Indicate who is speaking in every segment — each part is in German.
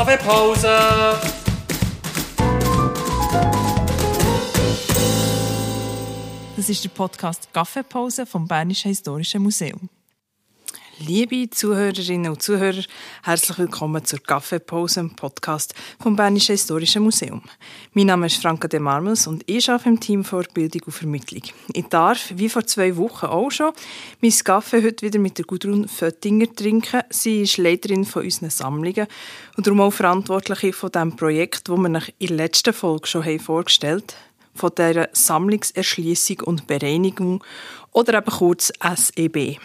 Speaker 1: Kaffeepause!
Speaker 2: Das ist der Podcast Kaffeepause vom Bernischen Historischen Museum.
Speaker 3: Liebe Zuhörerinnen und Zuhörer, herzlich willkommen zur Kaffeepause, Podcast vom Bernischen Historischen Museum. Mein Name ist Franka de Marmels und ich arbeite im Team Vorbildung und Vermittlung. Ich darf, wie vor zwei Wochen auch schon, mein Kaffee heute wieder mit der Gudrun Föttinger trinken. Sie ist Leiterin von unseren Sammlungen und darum auch Verantwortliche von dem Projekt, das wir in der letzten Folge schon vorgestellt haben, von der Sammlungserschließung und Bereinigung oder eben kurz SEB.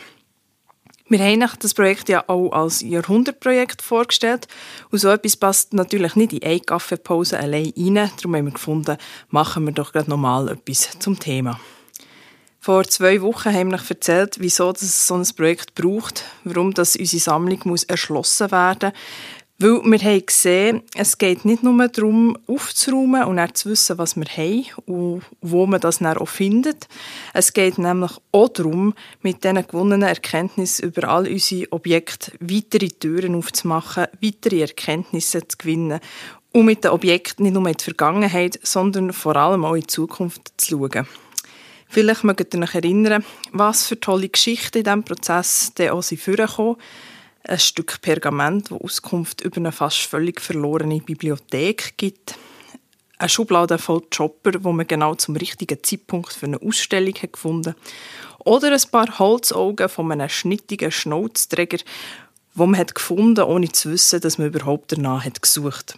Speaker 3: Wir haben das Projekt ja auch als Jahrhundertprojekt vorgestellt und so etwas passt natürlich nicht in eine Kaffeepause allein rein. Darum haben wir gefunden, machen wir doch gerade nochmal etwas zum Thema. Vor zwei Wochen haben wir erzählt, wieso es so ein Projekt braucht, warum das unsere Sammlung muss erschlossen werden muss, weil wir haben gesehen, es geht nicht nur darum, aufzuräumen und dann zu wissen, was wir haben und wo man das dann auch findet. Es geht nämlich auch darum, mit diesen gewonnenen Erkenntnissen über all unsere Objekte weitere Türen aufzumachen, weitere Erkenntnisse zu gewinnen und mit den Objekten nicht nur in die Vergangenheit, sondern vor allem auch in die Zukunft zu schauen. Vielleicht mögt ihr euch erinnern, was für tolle Geschichten in diesem Prozess auch sind vorgekommen ein Stück Pergament, das Auskunft über eine fast völlig verlorene Bibliothek gibt. Eine Schublade voll Chopper, wo man genau zum richtigen Zeitpunkt für eine Ausstellung hat gefunden Oder ein paar Holzaugen von einem schnittigen Schnauzträger, wo man hat gefunden, ohne zu wissen, dass man überhaupt danach hat gesucht.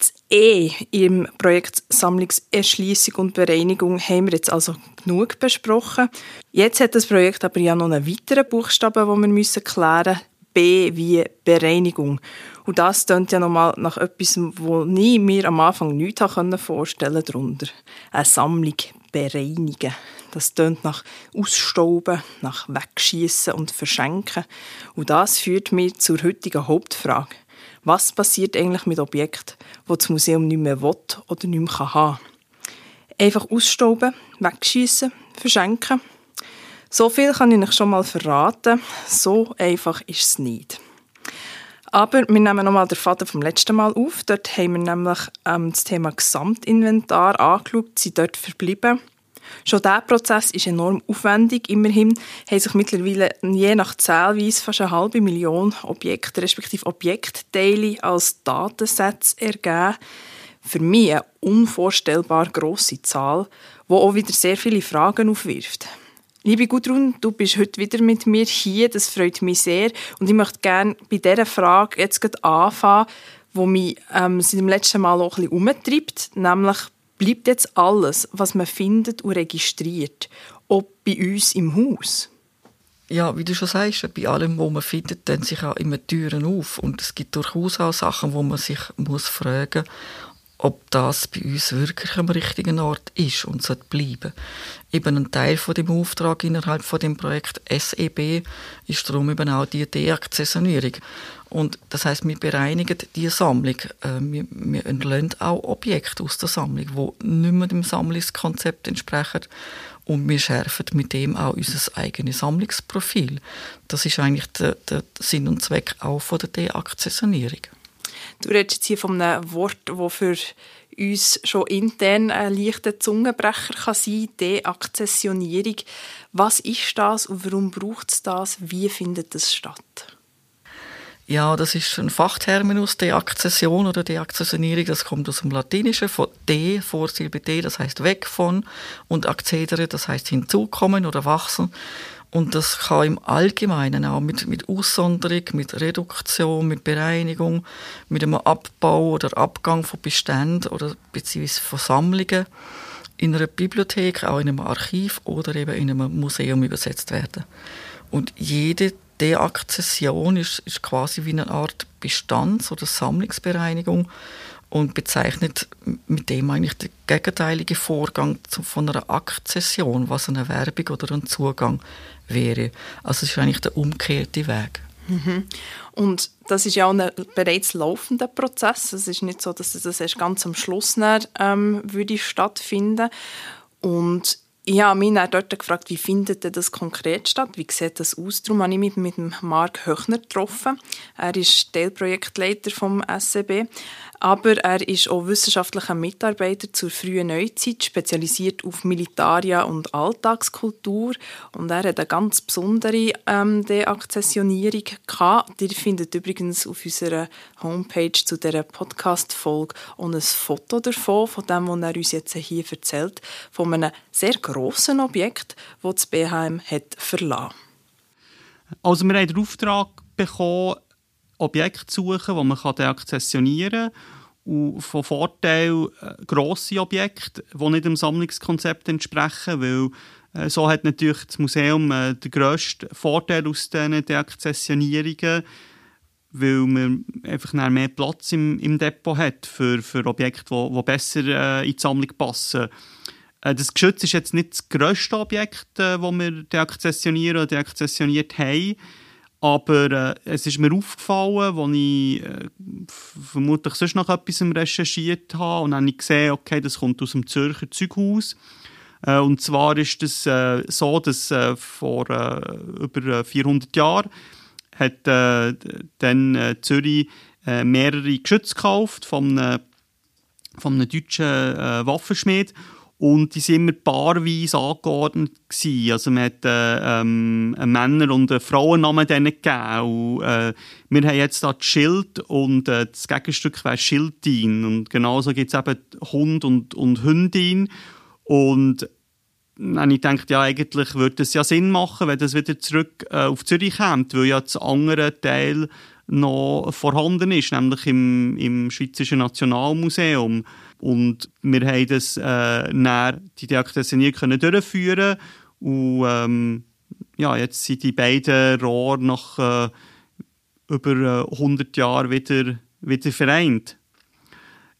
Speaker 3: Das E im Projekt Sammlungserschließung und Bereinigung haben wir jetzt also genug besprochen. Jetzt hat das Projekt aber ja noch einen weiteren Buchstaben, den wir müssen klären müssen. B wie Bereinigung. Und das klingt ja nochmal nach etwas, wo nie mir am Anfang nichts vorstellen darunter. Eine Sammlung bereinigen. Das tönt nach Ausstauben, nach Wegschießen und Verschenken. Und das führt mich zur heutigen Hauptfrage. Was passiert eigentlich mit Objekten, die das Museum nicht mehr will oder nicht mehr haben kann? Einfach ausstauben, wegschießen, verschenken. So viel kann ich euch schon mal verraten. So einfach ist es nicht. Aber wir nehmen nochmal den Faden vom letzten Mal auf. Dort haben wir nämlich ähm, das Thema Gesamtinventar angeschaut, sind dort verblieben. Schon dieser Prozess ist enorm aufwendig. Immerhin haben sich mittlerweile je nach Zählweise fast eine halbe Million Objekte, respektive Objektteile als Datensätze ergeben. Für mich eine unvorstellbar grosse Zahl, die auch wieder sehr viele Fragen aufwirft. Liebe Gudrun, du bist heute wieder mit mir hier, das freut mich sehr. Und ich möchte gerne bei dieser Frage jetzt anfangen, die mich ähm, seit dem letzten Mal auch ein bisschen umtreibt, nämlich bleibt jetzt alles, was man findet und registriert, auch bei uns im Haus?
Speaker 4: Ja, wie du schon sagst, bei allem, was man findet, dann sich auch immer Türen auf. Und es gibt durchaus auch Sachen, wo man sich muss fragen ob das bei uns wirklich am richtigen Ort ist und sollte bleiben. Eben ein Teil von dem Auftrag innerhalb von dem Projekt SEB ist darum eben auch die Deakzessionierung. Und das heißt, wir bereinigen die Sammlung. Äh, wir, wir entlösen auch Objekte aus der Sammlung, die nicht mehr dem Sammlungskonzept entsprechen. Und wir schärfen mit dem auch unser eigenes Sammlungsprofil. Das ist eigentlich der, der Sinn und Zweck auch von der Deakzessionierung.
Speaker 3: Du redest jetzt hier von einem Wort, das für uns schon intern ein leichter Zungenbrecher kann sein kann, Deakzessionierung. Was ist das und warum braucht es das? Wie findet es statt?
Speaker 4: Ja, das ist ein Fachterminus, Deakzession oder Deakzessionierung. Das kommt aus dem Latinischen, von de, Vorsilbe de, das heißt weg von, und accedere, das heißt hinzukommen oder wachsen. Und das kann im Allgemeinen auch mit, mit Aussonderung, mit Reduktion, mit Bereinigung, mit einem Abbau oder Abgang von Beständen oder beziehungsweise von Sammlungen in einer Bibliothek, auch in einem Archiv oder eben in einem Museum übersetzt werden. Und jede Deakzession ist, ist quasi wie eine Art Bestands- oder Sammlungsbereinigung und bezeichnet mit dem eigentlich den gegenteiligen Vorgang von einer Akzession, was eine Werbung oder ein Zugang wäre. Also es ist eigentlich der umgekehrte Weg.
Speaker 3: Mhm. Und das ist ja auch ein bereits laufender Prozess. Es ist nicht so, dass das erst ganz am Schluss dann, ähm, würde stattfinden. Und Ich habe mich dann dort gefragt, wie findet das konkret statt? Wie sieht das aus? Darum habe ich mich mit dem Marc Höchner getroffen. Er ist Teilprojektleiter vom SCB. Aber er ist auch wissenschaftlicher Mitarbeiter zur frühen Neuzeit, spezialisiert auf Militaria und Alltagskultur. Und er hat eine ganz besondere ähm, Deakzessionierung gehabt. Ihr findet übrigens auf unserer Homepage zu dieser Podcast-Folge auch ein Foto davon, von dem, was er uns jetzt hier erzählt, von einem sehr grossen Objekt, das das BHM hat verlassen.
Speaker 1: Also wir haben den Auftrag bekommen, Objekte suchen, die man deakzessionieren kann. Und von Vorteil äh, grosse Objekte, die nicht dem Sammlungskonzept entsprechen, weil äh, so hat natürlich das Museum äh, den grössten Vorteil aus diesen Deakzessionierungen, weil man einfach mehr Platz im, im Depot hat für, für Objekte, die, die besser in die Sammlung passen. Das Geschütz ist jetzt nicht das grösste Objekt, das wir deakzessionieren oder deakzessioniert haben. Aber äh, es ist mir aufgefallen, als ich äh, vermutlich sonst noch etwas recherchiert habe und dann habe ich gesehen, okay, das kommt aus dem Zürcher Zeughaus. Äh, und zwar ist es äh, so, dass äh, vor äh, über 400 Jahren hat dann Zürich mehrere Geschütze gekauft von einem, von einem deutschen Waffenschmied und die sind immer paarweise angeordnet gewesen. Also man hat äh, ähm, einen Männer- und einen Frauennamen gegeben. Und, äh, wir haben jetzt da das Schild und äh, das Gegenstück wäre Schildin. Und genauso gibt es eben Hund und, und Hündin. Und dann ich gedacht, ja, eigentlich würde es ja Sinn machen, wenn das wieder zurück äh, auf Zürich kommt, weil ja das andere Teil noch vorhanden ist, nämlich im, im Schweizerischen Nationalmuseum. Und wir haben das äh, näher die Deaktivisierung können durchführen und ähm, ja, jetzt sind die beiden Rohre nach äh, über 100 äh, Jahren wieder, wieder vereint.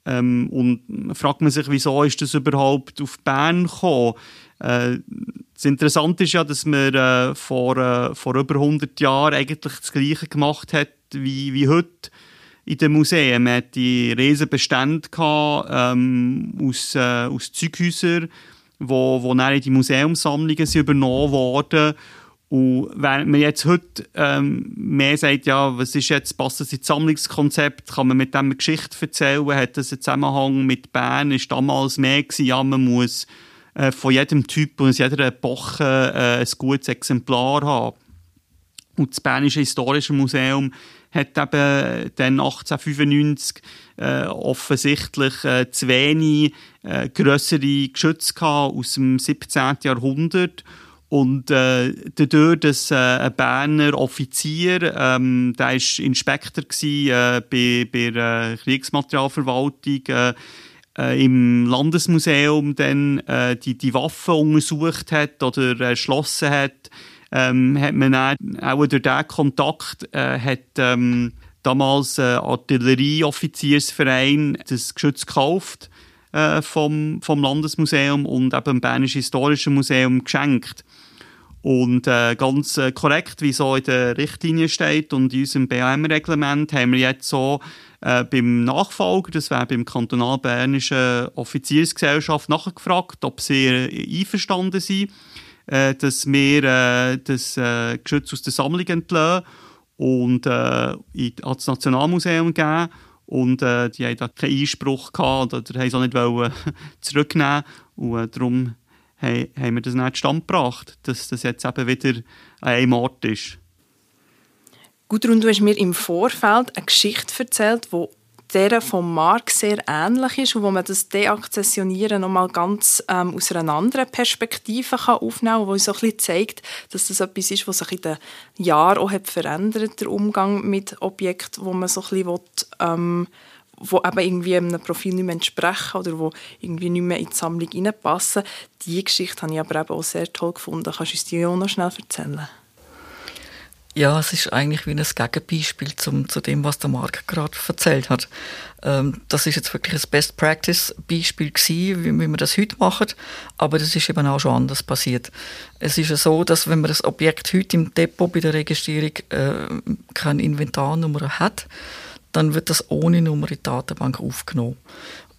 Speaker 1: Ähm, und fragt man sich, wieso ist das überhaupt auf Bern gekommen? Äh, das Interessante ist ja, dass man äh, vor, äh, vor über 100 Jahren eigentlich das Gleiche gemacht hat wie, wie heute in den Museen. Man hatte die riesen Bestände gehabt, ähm, aus, äh, aus Zeughäusern, wo, wo dann in die Museumssammlungen sind übernommen wurden. Und wenn man jetzt heute ähm, mehr sagt, ja, was ist jetzt, passt das ins Sammlungskonzept, kann man mit dem Geschichte erzählen, hat das einen Zusammenhang mit Bern, ist damals mehr gewesen, ja, man muss äh, von jedem Typ und aus jeder Epoche äh, ein gutes Exemplar haben. Und das Bernische Historische Museum hat eben dann 1895 äh, offensichtlich äh, zu wenig äh, grössere Geschütze gehabt aus dem 17. Jahrhundert. Und äh, dadurch, dass äh, ein Berner Offizier, ähm, der war Inspektor gewesen, äh, bei, bei der Kriegsmaterialverwaltung, äh, äh, im Landesmuseum dann äh, die, die Waffen untersucht hat oder erschlossen hat, ähm, hat man auch durch diesen Kontakt äh, hat, ähm, damals äh, Artillerieoffiziersverein das Geschütz gekauft äh, vom, vom Landesmuseum und eben dem Bernischen Historischen Museum geschenkt. Und äh, ganz äh, korrekt, wie so in der Richtlinie steht und in unserem BAM-Reglement, haben wir jetzt so äh, beim Nachfolger, das wäre beim kantonal-bernischen Offiziersgesellschaft, nachgefragt, ob sie äh, einverstanden sind äh, dass wir äh, das äh, Geschütz aus der Sammlung entlassen und äh, in, Nationalmuseum geben. Und äh, die haben da keinen Einspruch gehabt oder haben es auch nicht wollen, zurücknehmen Und äh, darum haben, haben wir das nicht stand gebracht, dass das jetzt eben wieder an einem Ort ist.
Speaker 3: Gudrun, du hast mir im Vorfeld eine Geschichte erzählt, die der vom Mark sehr ähnlich ist und wo man das Deakzessionieren nochmal ganz ähm, aus einer anderen Perspektive kann aufnehmen kann, wo so ein bisschen zeigt, dass das etwas ist, was sich in den Jahren auch hat verändert, der Umgang mit Objekten, wo man so ein bisschen will, ähm, wo eben irgendwie einem Profil nicht mehr entsprechen oder wo irgendwie nicht mehr in die Sammlung reinpassen. Diese Geschichte habe ich aber eben auch sehr toll gefunden. Kannst du uns die auch noch schnell erzählen?
Speaker 4: Ja, es ist eigentlich wie ein Gegenbeispiel zum, zu dem, was der Marc gerade erzählt hat. Ähm, das ist jetzt wirklich ein Best-Practice-Beispiel gewesen, wie, wie wir das heute machen, aber das ist eben auch schon anders passiert. Es ist ja so, dass wenn man das Objekt heute im Depot bei der Registrierung äh, keine Inventarnummer hat, dann wird das ohne Nummer in die Datenbank aufgenommen.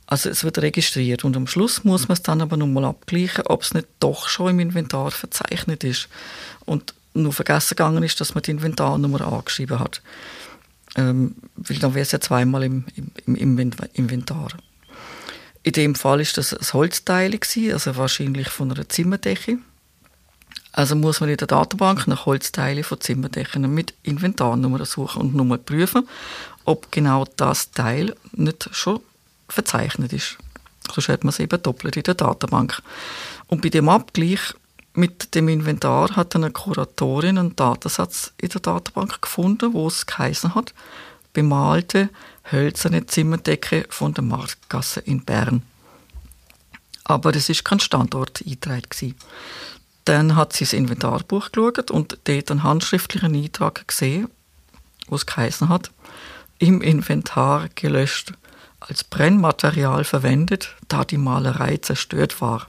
Speaker 4: Also es wird registriert und am Schluss muss man es dann aber nochmal abgleichen, ob es nicht doch schon im Inventar verzeichnet ist. Und nur vergessen gegangen ist, dass man die Inventarnummer angeschrieben hat. Ähm, weil dann wäre es ja zweimal im, im, im, Inventar. In dem Fall ist das ein Holzteil, also wahrscheinlich von einer Zimmerdecke. Also muss man in der Datenbank nach Holzteilen von Zimmerdecken mit Inventarnummer suchen und nur prüfen, ob genau das Teil nicht schon verzeichnet ist. Sonst hat man es eben doppelt in der Datenbank. Und bei dem Abgleich mit dem Inventar hat eine Kuratorin einen Datensatz in der Datenbank gefunden, wo es geheißen hat, bemalte hölzerne Zimmerdecke von der Marktgasse in Bern. Aber es ist kein Standort eingetragen. Dann hat sie das Inventarbuch geschaut und dort einen handschriftlichen Eintrag gesehen, wo es geheißen hat, im Inventar gelöscht als Brennmaterial verwendet, da die Malerei zerstört war.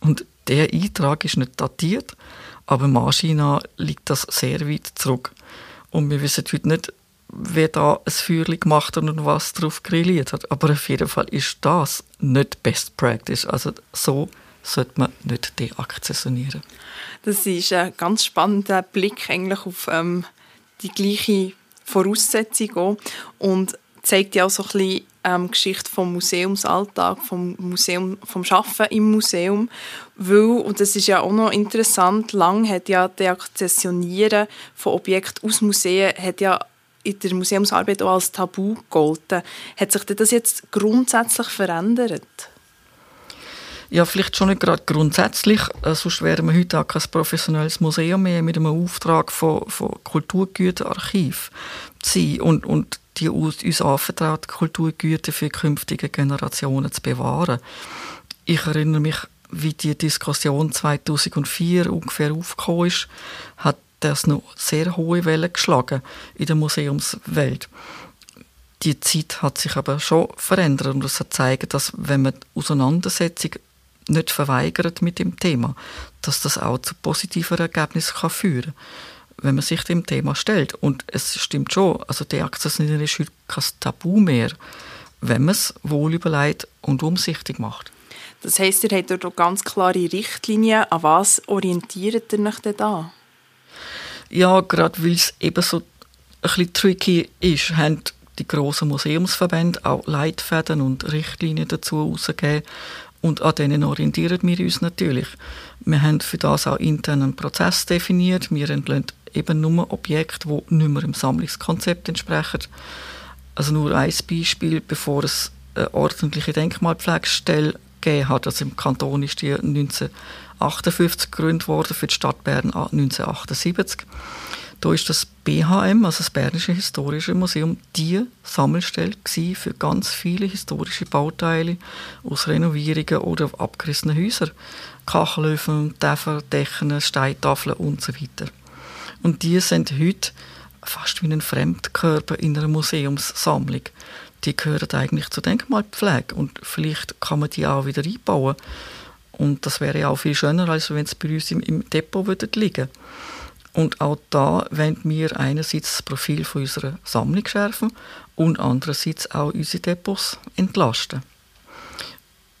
Speaker 4: Und der Eintrag ist nicht datiert, aber Maschina liegt das sehr weit zurück. Und wir wissen heute nicht, wer da ein Feuer gemacht hat und was darauf grilliert hat. Aber auf jeden Fall ist das nicht Best Practice. Also so sollte man nicht deakzessionieren.
Speaker 3: Das ist ein ganz spannender Blick eigentlich auf ähm, die gleiche Voraussetzung auch. und zeigt ja auch so ein bisschen ähm, Geschichte vom Museumsalltag, vom Museum, vom Schaffen im Museum, weil und das ist ja auch noch interessant. Lang hat ja das Akzessionieren von Objekten aus Museen hat ja in der Museumsarbeit auch als Tabu gegolten. Hat sich das jetzt grundsätzlich verändert?
Speaker 4: Ja, vielleicht schon nicht gerade grundsätzlich, äh, sonst wären wir heute auch kein professionelles Museum mehr mit einem Auftrag von, von Kulturgüterarchiv sein. Und, und die uns anvertrauten Kulturgüter für künftige Generationen zu bewahren. Ich erinnere mich, wie die Diskussion 2004 ungefähr aufgekommen ist, hat das noch sehr hohe Wellen geschlagen in der Museumswelt. Die Zeit hat sich aber schon verändert und es hat gezeigt, dass wenn man die Auseinandersetzung nicht verweigert mit dem Thema, dass das auch zu positiven Ergebnissen führen kann wenn man sich dem Thema stellt. Und es stimmt schon, also die Akzessionieren ist heute kein Tabu mehr, wenn man es wohl überlegt und umsichtig macht.
Speaker 3: Das heisst, ihr habt dort ganz klare Richtlinien. An was orientiert ihr euch denn da?
Speaker 4: Ja, gerade weil es eben so ein bisschen tricky ist, haben die grossen Museumsverbände auch Leitfäden und Richtlinien dazu herausgegeben. Und an denen orientieren wir uns natürlich. Wir haben für das auch intern einen Prozess definiert. Wir entlehnen eben nur Objekte, die nicht mehr im Sammlungskonzept entsprechen. Also nur ein Beispiel, bevor es eine ordentliche Denkmalpflegestelle gegeben hat. Also im Kanton ist die 1958 gegründet worden, für die Stadt Bern 1978. Da ist das BHM, also das Bernische Historische Museum, die Sammelstelle für ganz viele historische Bauteile aus Renovierungen oder abgerissenen Häusern. Kachelöfen, Täfer, Decken, Steintafeln und so weiter. Und die sind heute fast wie ein Fremdkörper in einer Museumssammlung. Die gehören eigentlich zur Denkmalpflege und vielleicht kann man die auch wieder einbauen. Und das wäre ja auch viel schöner, als wenn es bei uns im, im Depot würde liegen Und auch da wollen wir einerseits das Profil von unserer Sammlung schärfen und andererseits auch unsere Depots entlasten.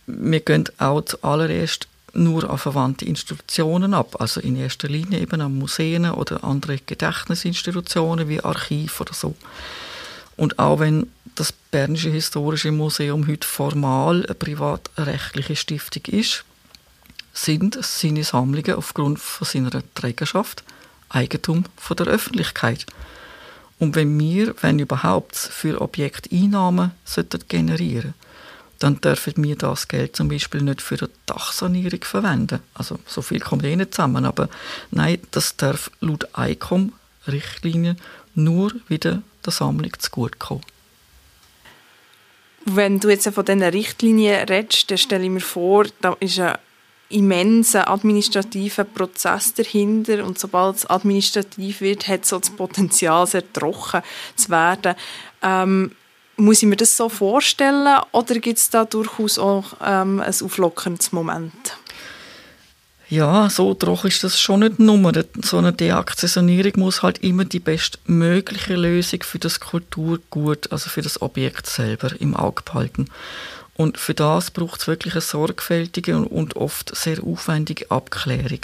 Speaker 4: Wir gehen auch zuallererst nur an verwandte Institutionen ab, also in erster Linie eben an Museen oder andere Gedächtnisinstitutionen wie Archiv oder so. Und auch wenn das Bernische Historische Museum heute formal eine privatrechtliche Stiftung ist, sind seine Sammlungen aufgrund von seiner Trägerschaft Eigentum von der Öffentlichkeit. Und wenn wir, wenn überhaupt, für Objekteinnahmen generieren sollten, dann dürfen wir das Geld zum Beispiel nicht für eine Dachsanierung verwenden. Also so viel kommt eh nicht zusammen, aber nein, das darf laut ICOM-Richtlinien nur wieder der Sammlung zugutekommen.
Speaker 3: Wenn du jetzt von diesen Richtlinien redest, dann stelle ich mir vor, da ist ein immenser administrativer Prozess dahinter und sobald es administrativ wird, hat es so das Potenzial, sehr trocken zu werden. Ähm, muss ich mir das so vorstellen oder gibt es da durchaus auch ähm, ein auflockerndes Moment?
Speaker 4: Ja, so trocken ist das schon nicht nur. So eine Deakzessionierung muss halt immer die bestmögliche Lösung für das Kulturgut, also für das Objekt selber im Auge behalten. Und für das braucht es wirklich eine sorgfältige und oft sehr aufwendige Abklärung.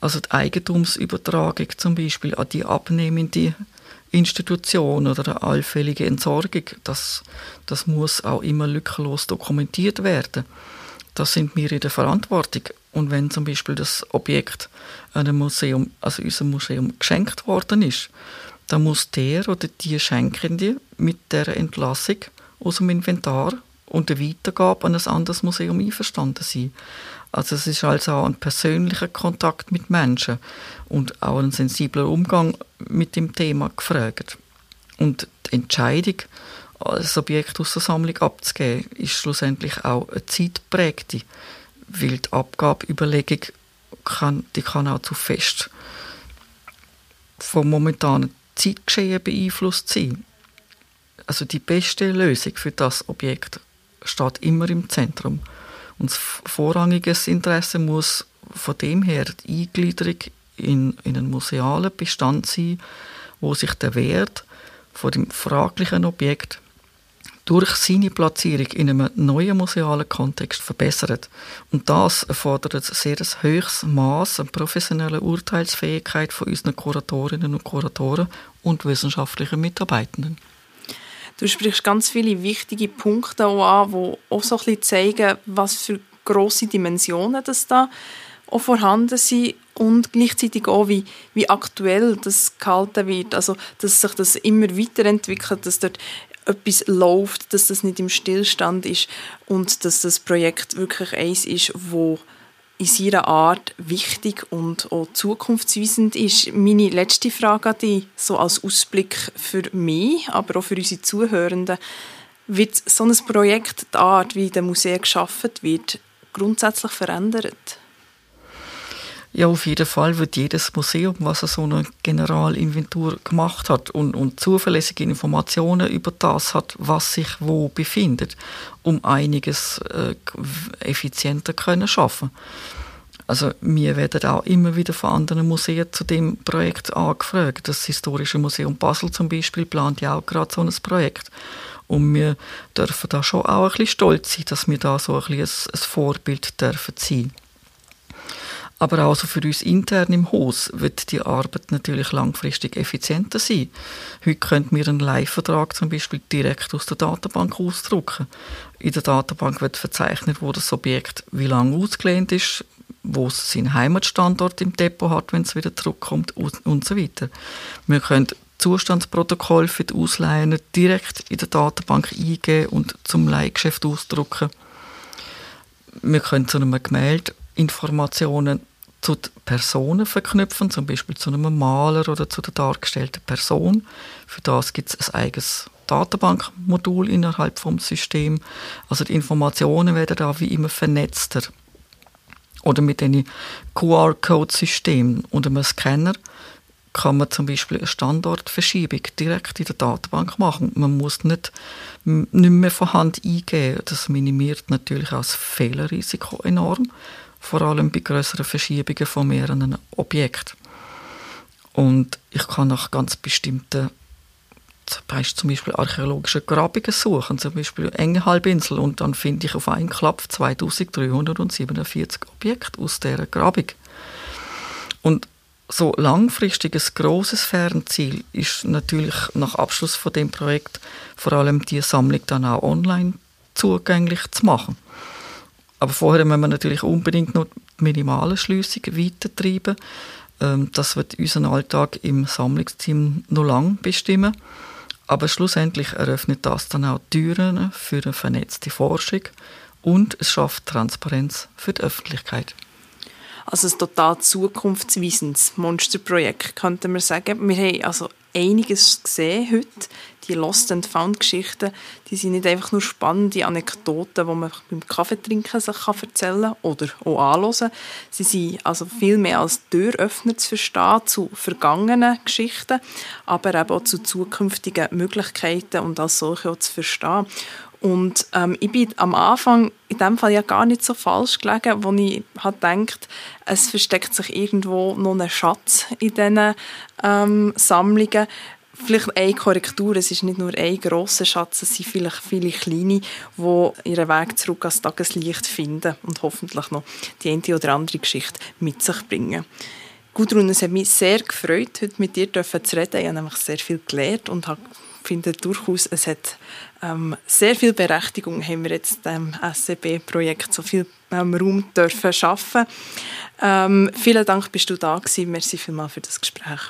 Speaker 4: Also die Eigentumsübertragung zum Beispiel an die abnehmende Institution oder eine allfällige Entsorgung, das, das muss auch immer lückenlos dokumentiert werden. Das sind wir in der Verantwortung. Und wenn zum Beispiel das Objekt einem Museum, also unserem Museum geschenkt worden ist, dann muss der oder die Schenkende mit der Entlassung aus dem Inventar und der Weitergabe an ein anderes Museum einverstanden sein. Also es ist also auch ein persönlicher Kontakt mit Menschen und auch ein sensibler Umgang mit dem Thema gefragt. Und die Entscheidung, das Objekt aus der Sammlung abzugeben, ist schlussendlich auch eine zeitprägte, weil die Abgabeüberlegung kann, die kann auch zu fest vom momentanen Zeitgeschehen beeinflusst sein. Also die beste Lösung für das Objekt steht immer im Zentrum. Und vorrangiges Interesse muss von dem her die Eingliederung in, in einen musealen Bestand sein, wo sich der Wert von dem fraglichen Objekt durch seine Platzierung in einem neuen musealen Kontext verbessert. Und das erfordert ein sehr hohes Maß an professioneller Urteilsfähigkeit von unseren Kuratorinnen und Kuratoren und wissenschaftlichen Mitarbeitenden.
Speaker 3: Du sprichst ganz viele wichtige Punkte auch an, die auch so ein bisschen zeigen, was für grosse Dimensionen das da auch vorhanden sind und gleichzeitig auch, wie, wie aktuell das gehalten wird. Also, dass sich das immer weiterentwickelt, dass dort etwas läuft, dass das nicht im Stillstand ist und dass das Projekt wirklich eins ist, wo in seiner Art wichtig und auch zukunftsweisend ist. Meine letzte Frage an dich, so als Ausblick für mich, aber auch für unsere Zuhörenden. Wird so ein Projekt, die Art, wie in Museen geschaffen wird, grundsätzlich verändert?
Speaker 4: Ja, auf jeden Fall wird jedes Museum, was so eine Generalinventur gemacht hat und, und zuverlässige Informationen über das hat, was sich wo befindet, um einiges äh, effizienter können schaffen. Also wir werden auch immer wieder von anderen Museen zu dem Projekt angefragt. Das Historische Museum Basel zum Beispiel plant ja auch gerade so ein Projekt. Und wir dürfen da schon auch ein bisschen stolz sein, dass wir da so ein, bisschen ein Vorbild dürfen sein aber auch für uns intern im Haus wird die Arbeit natürlich langfristig effizienter sein. Heute könnten wir einen Live-Vertrag zum Beispiel direkt aus der Datenbank ausdrucken. In der Datenbank wird verzeichnet, wo das Objekt wie lange ausgelehnt ist, wo es seinen Heimatstandort im Depot hat, wenn es wieder zurückkommt und so weiter. Wir können Zustandsprotokoll für die Ausleihen direkt in der Datenbank eingeben und zum Leihgeschäft ausdrucken. Wir können zu einem Gemälde Informationen zu Personen verknüpfen, zum Beispiel zu einem Maler oder zu der dargestellten Person. Für das gibt es ein eigenes Datenbankmodul innerhalb vom System. Also die Informationen werden da wie immer vernetzter. Oder mit einem QR-Code-System und einem Scanner kann man zum Beispiel eine Standortverschiebung direkt in der Datenbank machen. Man muss nicht, nicht mehr von Hand eingeben. Das minimiert natürlich auch das Fehlerrisiko enorm vor allem bei größeren Verschiebungen von mehreren Objekten. Und ich kann nach ganz bestimmten zum Beispiel archäologische Grabungen suchen, zum Beispiel Enge Halbinsel, und dann finde ich auf einen Klapp 2347 Objekte aus dieser Grabung. Und so langfristiges großes Fernziel ist natürlich nach Abschluss von dem Projekt vor allem die Sammlung dann auch online zugänglich zu machen. Aber vorher müssen wir natürlich unbedingt noch die minimale Schliessung weitertreiben. Ähm, das wird unseren Alltag im Sammlungsteam noch lang bestimmen. Aber schlussendlich eröffnet das dann auch Türen für eine vernetzte Forschung und es schafft Transparenz für die Öffentlichkeit.
Speaker 3: Also ein total zukunftsweisendes Monsterprojekt, könnte man sagen. Wir haben also einiges gesehen heute. Die Lost and Found Geschichten, die sind nicht einfach nur spannende Anekdoten, die man beim Kaffeetrinken sich erzählen kann oder auch anhören. Sie sind also viel mehr als Türöffner zu verstehen zu vergangenen Geschichten, aber eben auch zu zukünftigen Möglichkeiten und als solche auch zu verstehen. Und ähm, ich bin am Anfang in dem Fall ja gar nicht so falsch gelegen, wo ich halt denkt, es versteckt sich irgendwo noch ein Schatz in diesen ähm, Sammlungen. Vielleicht eine Korrektur, es ist nicht nur ein grosser Schatz, es sind vielleicht viele kleine, die ihren Weg zurück ans Tageslicht finden und hoffentlich noch die eine oder andere Geschichte mit sich bringen. Gudrun, es hat mich sehr gefreut, heute mit dir zu reden. Ich habe nämlich sehr viel gelernt und finde durchaus, es hat ähm, sehr viel Berechtigung, haben wir jetzt dem SCB-Projekt so viel ähm, Raum dürfen schaffen. Ähm, vielen Dank, bist du da gewesen. Merci vielmals für das Gespräch.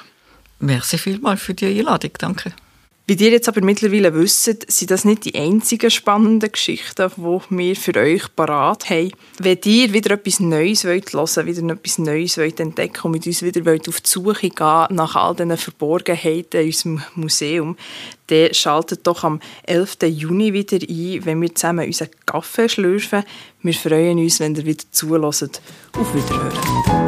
Speaker 4: Merci vielmals für die Einladung. Danke.
Speaker 3: Wie ihr jetzt aber mittlerweile wisst, sind das nicht die einzigen spannenden Geschichten, die wir für euch parat haben. Wenn ihr wieder etwas Neues wollt hören wieder etwas Neues wollt entdecken und mit uns wieder wollt auf die Suche gehen nach all diesen Verborgenheiten in unserem Museum, dann schaltet doch am 11. Juni wieder ein, wenn wir zusammen unseren Kaffee schlürfen. Wir freuen uns, wenn ihr wieder zulässt. Auf Wiederhören.